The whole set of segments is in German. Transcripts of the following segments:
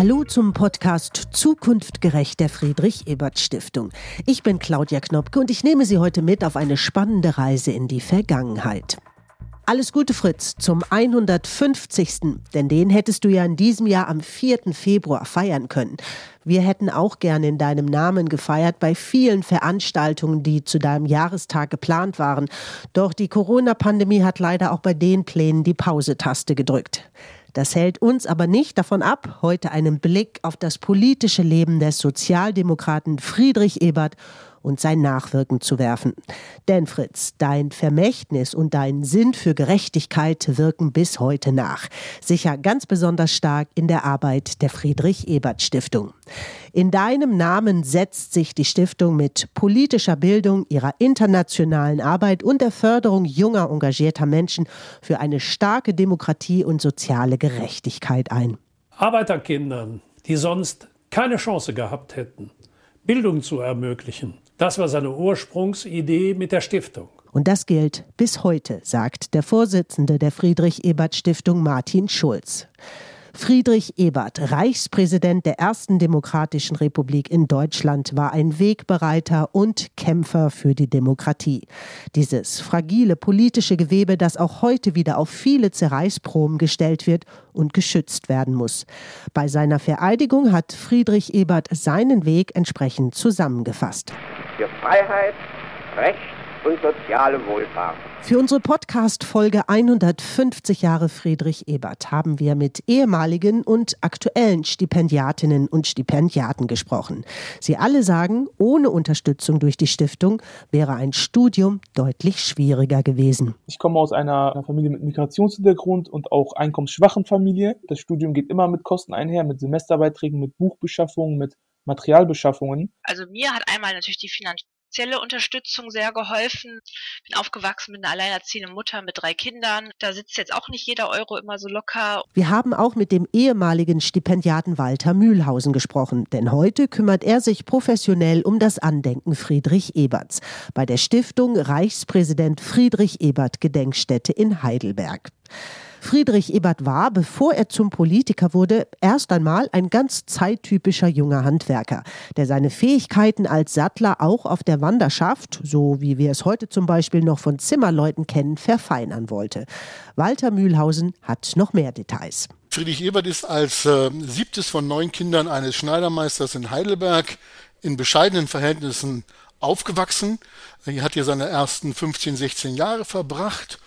Hallo zum Podcast Zukunftgerecht der Friedrich Ebert Stiftung. Ich bin Claudia Knopke und ich nehme Sie heute mit auf eine spannende Reise in die Vergangenheit. Alles Gute, Fritz, zum 150. Denn den hättest du ja in diesem Jahr am 4. Februar feiern können. Wir hätten auch gerne in deinem Namen gefeiert bei vielen Veranstaltungen, die zu deinem Jahrestag geplant waren. Doch die Corona-Pandemie hat leider auch bei den Plänen die Pause-Taste gedrückt. Das hält uns aber nicht davon ab, heute einen Blick auf das politische Leben des Sozialdemokraten Friedrich Ebert und sein Nachwirken zu werfen. Denn Fritz, dein Vermächtnis und dein Sinn für Gerechtigkeit wirken bis heute nach. Sicher ganz besonders stark in der Arbeit der Friedrich Ebert Stiftung. In deinem Namen setzt sich die Stiftung mit politischer Bildung, ihrer internationalen Arbeit und der Förderung junger, engagierter Menschen für eine starke Demokratie und soziale Gerechtigkeit ein. Arbeiterkindern, die sonst keine Chance gehabt hätten, Bildung zu ermöglichen, das war seine Ursprungsidee mit der Stiftung. Und das gilt bis heute, sagt der Vorsitzende der Friedrich Ebert Stiftung Martin Schulz. Friedrich Ebert, Reichspräsident der ersten demokratischen Republik in Deutschland, war ein Wegbereiter und Kämpfer für die Demokratie. Dieses fragile politische Gewebe, das auch heute wieder auf viele Zerreißproben gestellt wird und geschützt werden muss. Bei seiner Vereidigung hat Friedrich Ebert seinen Weg entsprechend zusammengefasst. Für Freiheit, Recht und soziale Wohlfahrt. Für unsere Podcast-Folge 150 Jahre Friedrich Ebert haben wir mit ehemaligen und aktuellen Stipendiatinnen und Stipendiaten gesprochen. Sie alle sagen, ohne Unterstützung durch die Stiftung wäre ein Studium deutlich schwieriger gewesen. Ich komme aus einer Familie mit Migrationshintergrund und auch einkommensschwachen Familie. Das Studium geht immer mit Kosten einher, mit Semesterbeiträgen, mit Buchbeschaffungen, mit Materialbeschaffungen. Also mir hat einmal natürlich die Finanz finanzielle Unterstützung sehr geholfen. Bin aufgewachsen mit einer alleinerziehenden Mutter mit drei Kindern. Da sitzt jetzt auch nicht jeder Euro immer so locker. Wir haben auch mit dem ehemaligen Stipendiaten Walter Mühlhausen gesprochen, denn heute kümmert er sich professionell um das Andenken Friedrich Eberts bei der Stiftung Reichspräsident Friedrich Ebert Gedenkstätte in Heidelberg. Friedrich Ebert war, bevor er zum Politiker wurde, erst einmal ein ganz zeittypischer junger Handwerker, der seine Fähigkeiten als Sattler auch auf der Wanderschaft, so wie wir es heute zum Beispiel noch von Zimmerleuten kennen, verfeinern wollte. Walter Mühlhausen hat noch mehr Details. Friedrich Ebert ist als äh, siebtes von neun Kindern eines Schneidermeisters in Heidelberg in bescheidenen Verhältnissen aufgewachsen. Er hat hier seine ersten 15, 16 Jahre verbracht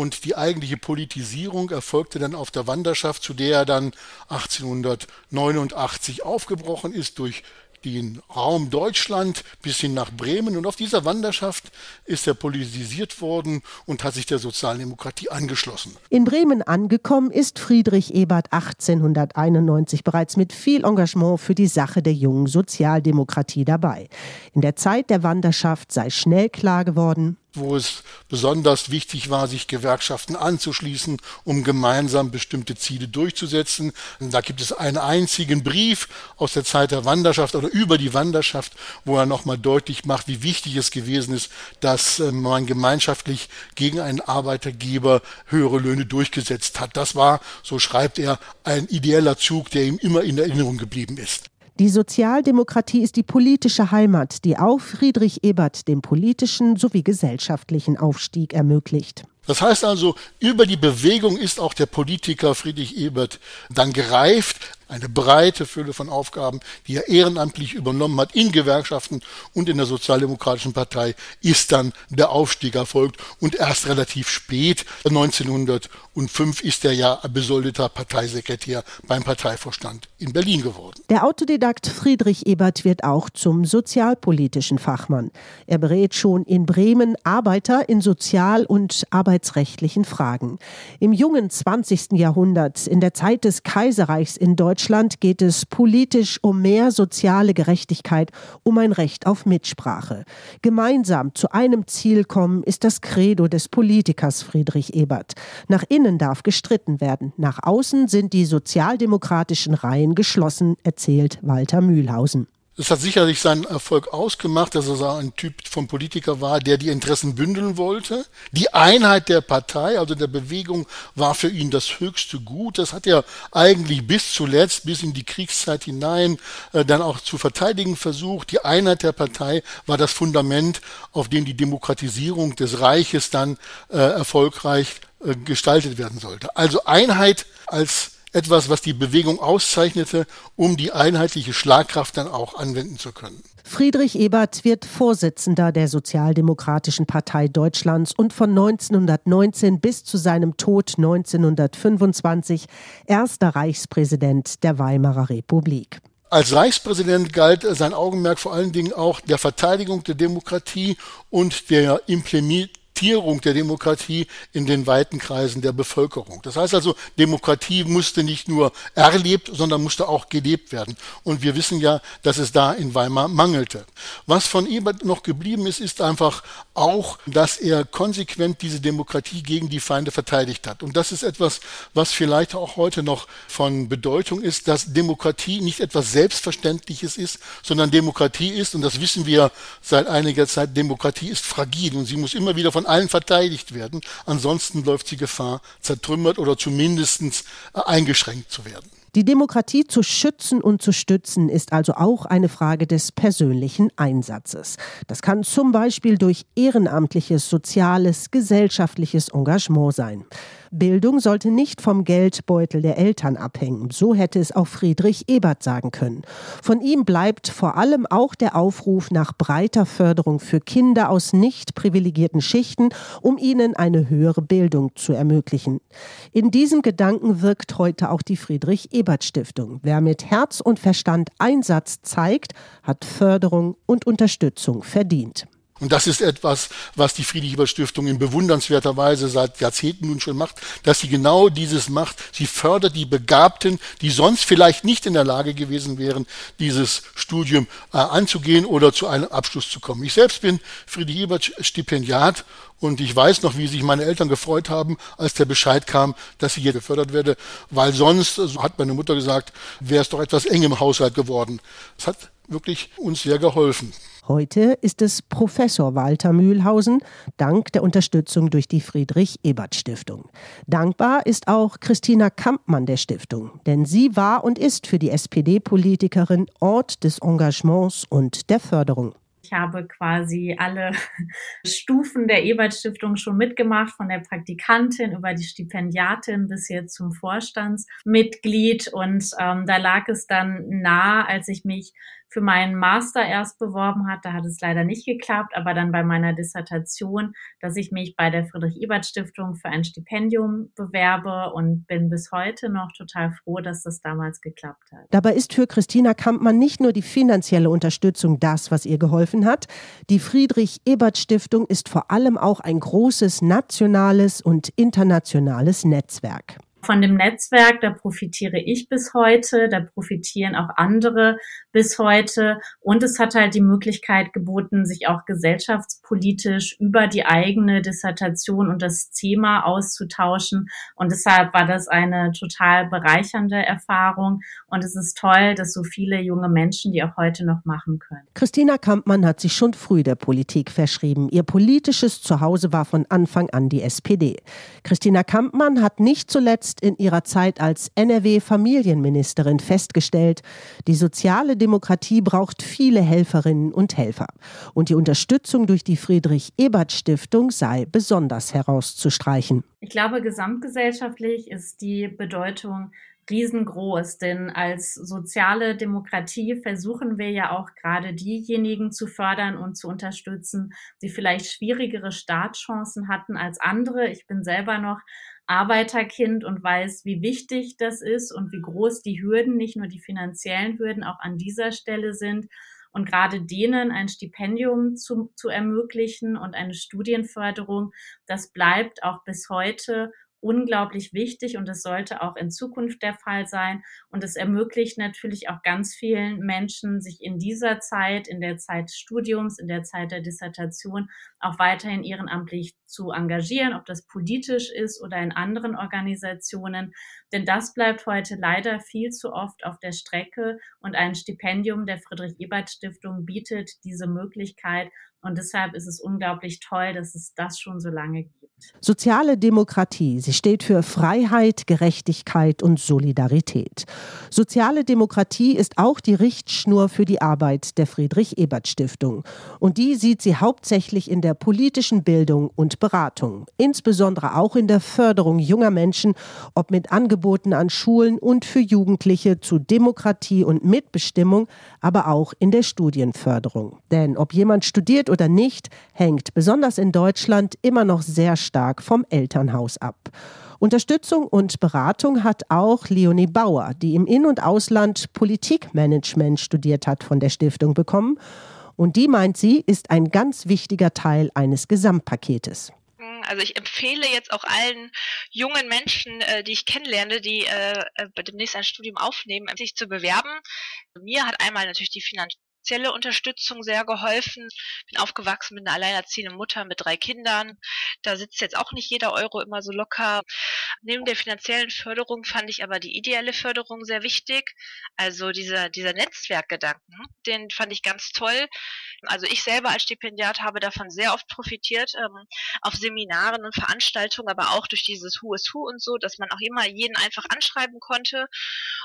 und die eigentliche Politisierung erfolgte dann auf der Wanderschaft, zu der er dann 1889 aufgebrochen ist durch den Raum Deutschland bis hin nach Bremen. Und auf dieser Wanderschaft ist er politisiert worden und hat sich der Sozialdemokratie angeschlossen. In Bremen angekommen ist Friedrich Ebert 1891 bereits mit viel Engagement für die Sache der jungen Sozialdemokratie dabei. In der Zeit der Wanderschaft sei schnell klar geworden, wo es besonders wichtig war, sich Gewerkschaften anzuschließen, um gemeinsam bestimmte Ziele durchzusetzen. Da gibt es einen einzigen Brief aus der Zeit der Wanderschaft oder über die Wanderschaft, wo er nochmal deutlich macht, wie wichtig es gewesen ist, dass äh, man gemeinschaftlich gegen einen Arbeitergeber höhere Löhne durchgesetzt hat. Das war, so schreibt er, ein ideeller Zug, der ihm immer in Erinnerung geblieben ist. Die Sozialdemokratie ist die politische Heimat, die auch Friedrich Ebert den politischen sowie gesellschaftlichen Aufstieg ermöglicht. Das heißt also, über die Bewegung ist auch der Politiker Friedrich Ebert dann gereift, eine breite Fülle von Aufgaben, die er ehrenamtlich übernommen hat in Gewerkschaften und in der Sozialdemokratischen Partei, ist dann der Aufstieg erfolgt und erst relativ spät, 1905, ist er ja besoldeter Parteisekretär beim Parteivorstand in Berlin geworden. Der Autodidakt Friedrich Ebert wird auch zum sozialpolitischen Fachmann. Er berät schon in Bremen Arbeiter in sozial- und arbeitsrechtlichen Fragen. Im jungen 20. Jahrhundert, in der Zeit des Kaiserreichs in Deutschland, Deutschland geht es politisch um mehr soziale Gerechtigkeit, um ein Recht auf Mitsprache. Gemeinsam zu einem Ziel kommen ist das Credo des Politikers Friedrich Ebert. Nach innen darf gestritten werden, nach außen sind die sozialdemokratischen Reihen geschlossen, erzählt Walter Mühlhausen. Es hat sicherlich seinen Erfolg ausgemacht, dass er so ein Typ von Politiker war, der die Interessen bündeln wollte. Die Einheit der Partei, also der Bewegung, war für ihn das höchste Gut. Das hat er eigentlich bis zuletzt, bis in die Kriegszeit hinein, äh, dann auch zu verteidigen versucht. Die Einheit der Partei war das Fundament, auf dem die Demokratisierung des Reiches dann äh, erfolgreich äh, gestaltet werden sollte. Also Einheit als etwas, was die Bewegung auszeichnete, um die einheitliche Schlagkraft dann auch anwenden zu können. Friedrich Ebert wird Vorsitzender der Sozialdemokratischen Partei Deutschlands und von 1919 bis zu seinem Tod 1925 erster Reichspräsident der Weimarer Republik. Als Reichspräsident galt sein Augenmerk vor allen Dingen auch der Verteidigung der Demokratie und der Implementierung Akzeptierung der Demokratie in den weiten Kreisen der Bevölkerung. Das heißt also, Demokratie musste nicht nur erlebt, sondern musste auch gelebt werden. Und wir wissen ja, dass es da in Weimar mangelte. Was von Ebert noch geblieben ist, ist einfach auch, dass er konsequent diese Demokratie gegen die Feinde verteidigt hat. Und das ist etwas, was vielleicht auch heute noch von Bedeutung ist, dass Demokratie nicht etwas Selbstverständliches ist, sondern Demokratie ist, und das wissen wir seit einiger Zeit, Demokratie ist fragil und sie muss immer wieder von allen verteidigt werden. Ansonsten läuft sie Gefahr, zertrümmert oder zumindest äh, eingeschränkt zu werden. Die Demokratie zu schützen und zu stützen ist also auch eine Frage des persönlichen Einsatzes. Das kann zum Beispiel durch ehrenamtliches, soziales, gesellschaftliches Engagement sein. Bildung sollte nicht vom Geldbeutel der Eltern abhängen. So hätte es auch Friedrich Ebert sagen können. Von ihm bleibt vor allem auch der Aufruf nach breiter Förderung für Kinder aus nicht privilegierten Schichten, um ihnen eine höhere Bildung zu ermöglichen. In diesem Gedanken wirkt heute auch die Friedrich Ebert Stiftung. Wer mit Herz und Verstand Einsatz zeigt, hat Förderung und Unterstützung verdient. Und das ist etwas, was die Friedrich-Ebert-Stiftung in bewundernswerter Weise seit Jahrzehnten nun schon macht, dass sie genau dieses macht. Sie fördert die Begabten, die sonst vielleicht nicht in der Lage gewesen wären, dieses Studium äh, anzugehen oder zu einem Abschluss zu kommen. Ich selbst bin Friedrich-Ebert-Stipendiat und ich weiß noch, wie sich meine Eltern gefreut haben, als der Bescheid kam, dass ich hier gefördert werde, weil sonst, so hat meine Mutter gesagt, wäre es doch etwas eng im Haushalt geworden. Es hat wirklich uns sehr geholfen. Heute ist es Professor Walter Mühlhausen, dank der Unterstützung durch die Friedrich-Ebert-Stiftung. Dankbar ist auch Christina Kampmann der Stiftung, denn sie war und ist für die SPD-Politikerin Ort des Engagements und der Förderung. Ich habe quasi alle Stufen der Ebert-Stiftung schon mitgemacht, von der Praktikantin über die Stipendiatin bis jetzt zum Vorstandsmitglied. Und ähm, da lag es dann nah, als ich mich für meinen Master erst beworben hat. Da hat es leider nicht geklappt, aber dann bei meiner Dissertation, dass ich mich bei der Friedrich-Ebert-Stiftung für ein Stipendium bewerbe und bin bis heute noch total froh, dass das damals geklappt hat. Dabei ist für Christina Kampmann nicht nur die finanzielle Unterstützung das, was ihr geholfen hat. Die Friedrich-Ebert-Stiftung ist vor allem auch ein großes nationales und internationales Netzwerk. Von dem Netzwerk, da profitiere ich bis heute, da profitieren auch andere bis heute. Und es hat halt die Möglichkeit geboten, sich auch gesellschaftspolitisch über die eigene Dissertation und das Thema auszutauschen. Und deshalb war das eine total bereichernde Erfahrung. Und es ist toll, dass so viele junge Menschen die auch heute noch machen können. Christina Kampmann hat sich schon früh der Politik verschrieben. Ihr politisches Zuhause war von Anfang an die SPD. Christina Kampmann hat nicht zuletzt zuletzt in ihrer Zeit als NRW-Familienministerin festgestellt, die soziale Demokratie braucht viele Helferinnen und Helfer. Und die Unterstützung durch die Friedrich-Ebert-Stiftung sei besonders herauszustreichen. Ich glaube, gesamtgesellschaftlich ist die Bedeutung riesengroß, denn als soziale Demokratie versuchen wir ja auch gerade diejenigen zu fördern und zu unterstützen, die vielleicht schwierigere Startchancen hatten als andere. Ich bin selber noch Arbeiterkind und weiß, wie wichtig das ist und wie groß die Hürden, nicht nur die finanziellen Hürden, auch an dieser Stelle sind. Und gerade denen ein Stipendium zu, zu ermöglichen und eine Studienförderung, das bleibt auch bis heute unglaublich wichtig und es sollte auch in Zukunft der Fall sein. Und es ermöglicht natürlich auch ganz vielen Menschen, sich in dieser Zeit, in der Zeit des Studiums, in der Zeit der Dissertation auch weiterhin ehrenamtlich zu engagieren, ob das politisch ist oder in anderen Organisationen. Denn das bleibt heute leider viel zu oft auf der Strecke und ein Stipendium der Friedrich-Ebert-Stiftung bietet diese Möglichkeit. Und deshalb ist es unglaublich toll, dass es das schon so lange gibt. Soziale Demokratie, sie steht für Freiheit, Gerechtigkeit und Solidarität. Soziale Demokratie ist auch die Richtschnur für die Arbeit der Friedrich Ebert Stiftung. Und die sieht sie hauptsächlich in der politischen Bildung und Beratung, insbesondere auch in der Förderung junger Menschen, ob mit Angeboten an Schulen und für Jugendliche zu Demokratie und Mitbestimmung, aber auch in der Studienförderung. Denn ob jemand studiert oder nicht, hängt besonders in Deutschland immer noch sehr stark vom Elternhaus ab. Unterstützung und Beratung hat auch Leonie Bauer, die im In- und Ausland Politikmanagement studiert hat, von der Stiftung bekommen. Und die meint sie, ist ein ganz wichtiger Teil eines Gesamtpaketes. Also ich empfehle jetzt auch allen jungen Menschen, äh, die ich kennenlerne, die äh, äh demnächst ein Studium aufnehmen, sich zu bewerben. Mir hat einmal natürlich die Finanz finanzielle Unterstützung sehr geholfen. Bin aufgewachsen mit einer alleinerziehenden Mutter mit drei Kindern. Da sitzt jetzt auch nicht jeder Euro immer so locker. Neben der finanziellen Förderung fand ich aber die ideelle Förderung sehr wichtig. Also dieser, dieser Netzwerkgedanken, den fand ich ganz toll. Also ich selber als Stipendiat habe davon sehr oft profitiert, ähm, auf Seminaren und Veranstaltungen, aber auch durch dieses Who is Who und so, dass man auch immer jeden einfach anschreiben konnte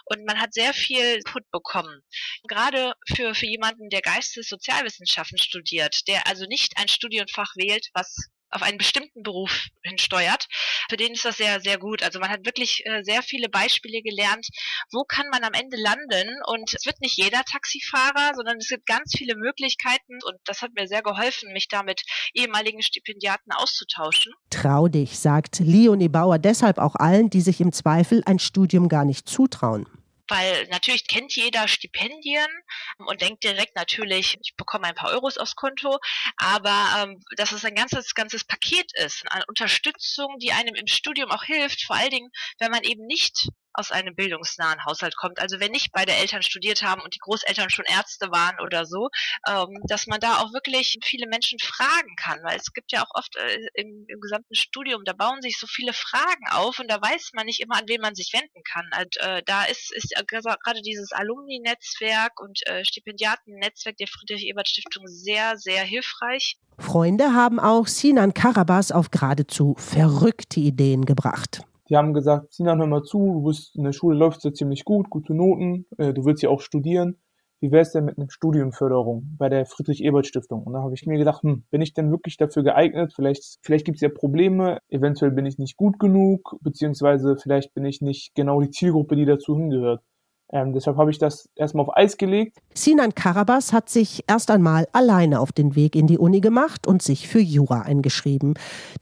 und man hat sehr viel Input bekommen. Gerade für, für jemanden, jemanden, der Geistessozialwissenschaften studiert, der also nicht ein Studienfach wählt, was auf einen bestimmten Beruf hinsteuert. Für den ist das sehr, sehr gut. Also man hat wirklich äh, sehr viele Beispiele gelernt, wo kann man am Ende landen und es wird nicht jeder Taxifahrer, sondern es gibt ganz viele Möglichkeiten und das hat mir sehr geholfen, mich da mit ehemaligen Stipendiaten auszutauschen. Trau dich, sagt Leonie Bauer deshalb auch allen, die sich im Zweifel ein Studium gar nicht zutrauen weil natürlich kennt jeder Stipendien und denkt direkt natürlich, ich bekomme ein paar Euros aufs Konto, aber ähm, dass es ein ganzes, ganzes Paket ist, eine Unterstützung, die einem im Studium auch hilft, vor allen Dingen, wenn man eben nicht aus einem bildungsnahen Haushalt kommt. Also wenn nicht beide Eltern studiert haben und die Großeltern schon Ärzte waren oder so, ähm, dass man da auch wirklich viele Menschen fragen kann, weil es gibt ja auch oft äh, im, im, gesamten Studium, da bauen sich so viele Fragen auf und da weiß man nicht immer, an wen man sich wenden kann. Und äh, da ist, ist gerade dieses Alumni-Netzwerk und äh, Stipendiaten-Netzwerk der Friedrich-Ebert-Stiftung sehr, sehr hilfreich. Freunde haben auch Sinan Karabas auf geradezu verrückte Ideen gebracht. Die haben gesagt, Sinan, hör mal zu, du bist in der Schule läuft ja ziemlich gut, gute Noten, äh, du willst ja auch studieren. Wie wäre es denn mit einer Studienförderung bei der Friedrich-Ebert-Stiftung? Und da habe ich mir gedacht, hm, bin ich denn wirklich dafür geeignet? Vielleicht, vielleicht gibt es ja Probleme, eventuell bin ich nicht gut genug, beziehungsweise vielleicht bin ich nicht genau die Zielgruppe, die dazu hingehört. Ähm, deshalb habe ich das erstmal auf Eis gelegt. Sinan Karabas hat sich erst einmal alleine auf den Weg in die Uni gemacht und sich für Jura eingeschrieben.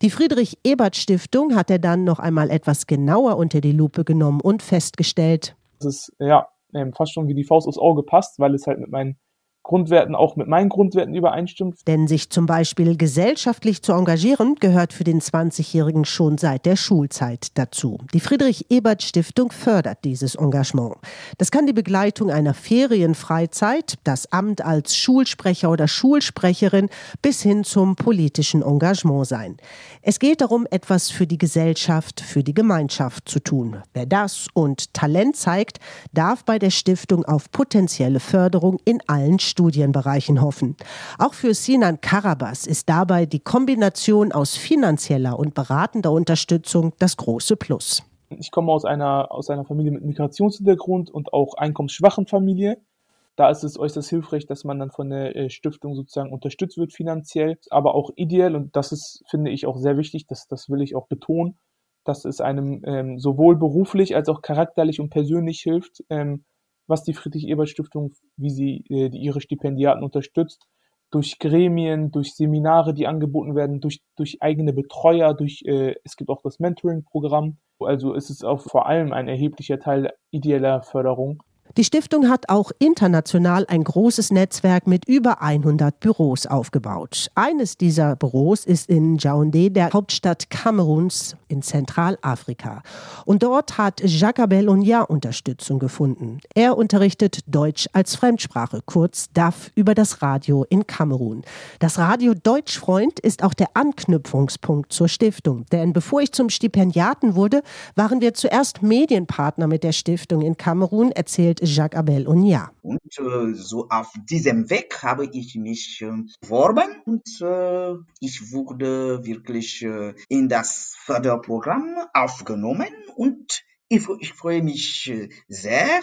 Die Friedrich-Ebert-Stiftung hat er dann noch einmal etwas genauer unter die Lupe genommen und festgestellt. Das ist ja ähm, fast schon wie die Faust aufs Auge passt, weil es halt mit meinen Grundwerten auch mit meinen Grundwerten übereinstimmt. Denn sich zum Beispiel gesellschaftlich zu engagieren, gehört für den 20-Jährigen schon seit der Schulzeit dazu. Die Friedrich-Ebert-Stiftung fördert dieses Engagement. Das kann die Begleitung einer Ferienfreizeit, das Amt als Schulsprecher oder Schulsprecherin bis hin zum politischen Engagement sein. Es geht darum, etwas für die Gesellschaft, für die Gemeinschaft zu tun. Wer das und Talent zeigt, darf bei der Stiftung auf potenzielle Förderung in allen Studienbereichen hoffen. Auch für Sinan Karabas ist dabei die Kombination aus finanzieller und beratender Unterstützung das große Plus. Ich komme aus einer, aus einer Familie mit Migrationshintergrund und auch einkommensschwachen Familie. Da ist es äußerst hilfreich, dass man dann von der äh, Stiftung sozusagen unterstützt wird finanziell, aber auch ideell. Und das ist, finde ich, auch sehr wichtig. Das, das will ich auch betonen, dass es einem ähm, sowohl beruflich als auch charakterlich und persönlich hilft, ähm, was die Friedrich-Ebert-Stiftung, wie sie äh, ihre Stipendiaten unterstützt, durch Gremien, durch Seminare, die angeboten werden, durch, durch eigene Betreuer, durch äh, es gibt auch das Mentoring-Programm. Also ist es auch vor allem ein erheblicher Teil ideeller Förderung. Die Stiftung hat auch international ein großes Netzwerk mit über 100 Büros aufgebaut. Eines dieser Büros ist in Yaoundé, der Hauptstadt Kameruns in Zentralafrika. Und dort hat Jacques Onya Unterstützung gefunden. Er unterrichtet Deutsch als Fremdsprache, kurz DAF, über das Radio in Kamerun. Das Radio Deutschfreund ist auch der Anknüpfungspunkt zur Stiftung. Denn bevor ich zum Stipendiaten wurde, waren wir zuerst Medienpartner mit der Stiftung in Kamerun, erzählt Jacques Abel Onia. Und äh, so auf diesem Weg habe ich mich äh, beworben und äh, ich wurde wirklich äh, in das Förderprogramm aufgenommen und ich, ich freue mich äh, sehr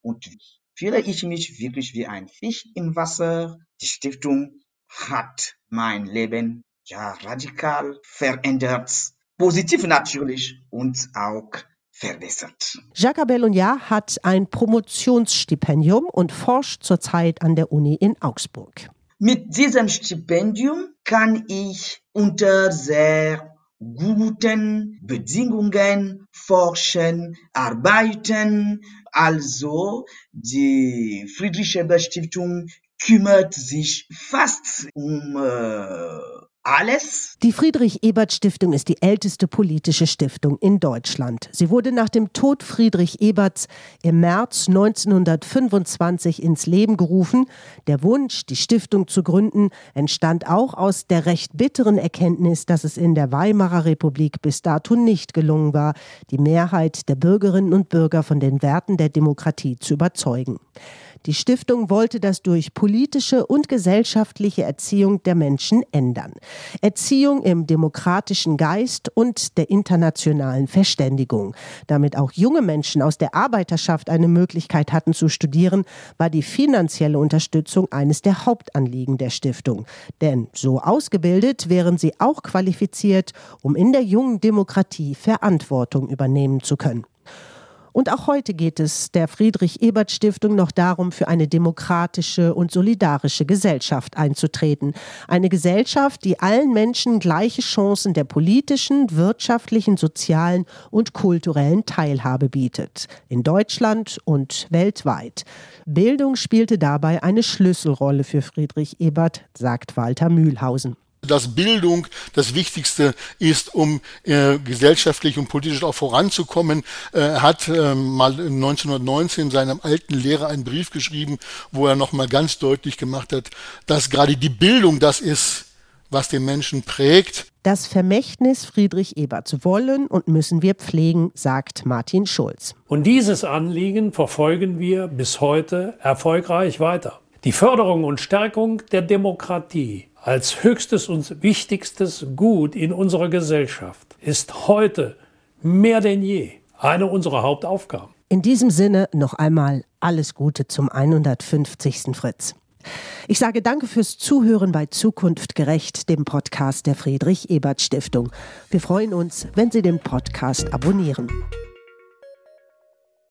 und fühle ich mich wirklich wie ein Fisch im Wasser. Die Stiftung hat mein Leben ja radikal verändert. Positiv natürlich und auch verbessert. Jacques Bellonja hat ein Promotionsstipendium und forscht zurzeit an der Uni in Augsburg. Mit diesem Stipendium kann ich unter sehr guten Bedingungen forschen, arbeiten. Also die Friedrich-Ebert-Stiftung kümmert sich fast um äh, alles. Die Friedrich-Ebert-Stiftung ist die älteste politische Stiftung in Deutschland. Sie wurde nach dem Tod Friedrich Eberts im März 1925 ins Leben gerufen. Der Wunsch, die Stiftung zu gründen, entstand auch aus der recht bitteren Erkenntnis, dass es in der Weimarer Republik bis dato nicht gelungen war, die Mehrheit der Bürgerinnen und Bürger von den Werten der Demokratie zu überzeugen. Die Stiftung wollte das durch politische und gesellschaftliche Erziehung der Menschen ändern. Erziehung im demokratischen Geist und der internationalen Verständigung. Damit auch junge Menschen aus der Arbeiterschaft eine Möglichkeit hatten zu studieren, war die finanzielle Unterstützung eines der Hauptanliegen der Stiftung. Denn so ausgebildet wären sie auch qualifiziert, um in der jungen Demokratie Verantwortung übernehmen zu können. Und auch heute geht es der Friedrich-Ebert-Stiftung noch darum, für eine demokratische und solidarische Gesellschaft einzutreten. Eine Gesellschaft, die allen Menschen gleiche Chancen der politischen, wirtschaftlichen, sozialen und kulturellen Teilhabe bietet. In Deutschland und weltweit. Bildung spielte dabei eine Schlüsselrolle für Friedrich Ebert, sagt Walter Mühlhausen dass Bildung das Wichtigste ist, um äh, gesellschaftlich und politisch auch voranzukommen, äh, hat äh, mal 1919 seinem alten Lehrer einen Brief geschrieben, wo er nochmal ganz deutlich gemacht hat, dass gerade die Bildung das ist, was den Menschen prägt. Das Vermächtnis Friedrich Eberts wollen und müssen wir pflegen, sagt Martin Schulz. Und dieses Anliegen verfolgen wir bis heute erfolgreich weiter. Die Förderung und Stärkung der Demokratie als höchstes und wichtigstes Gut in unserer Gesellschaft ist heute mehr denn je eine unserer Hauptaufgaben. In diesem Sinne noch einmal alles Gute zum 150. Fritz. Ich sage danke fürs Zuhören bei Zukunft gerecht, dem Podcast der Friedrich Ebert Stiftung. Wir freuen uns, wenn Sie den Podcast abonnieren.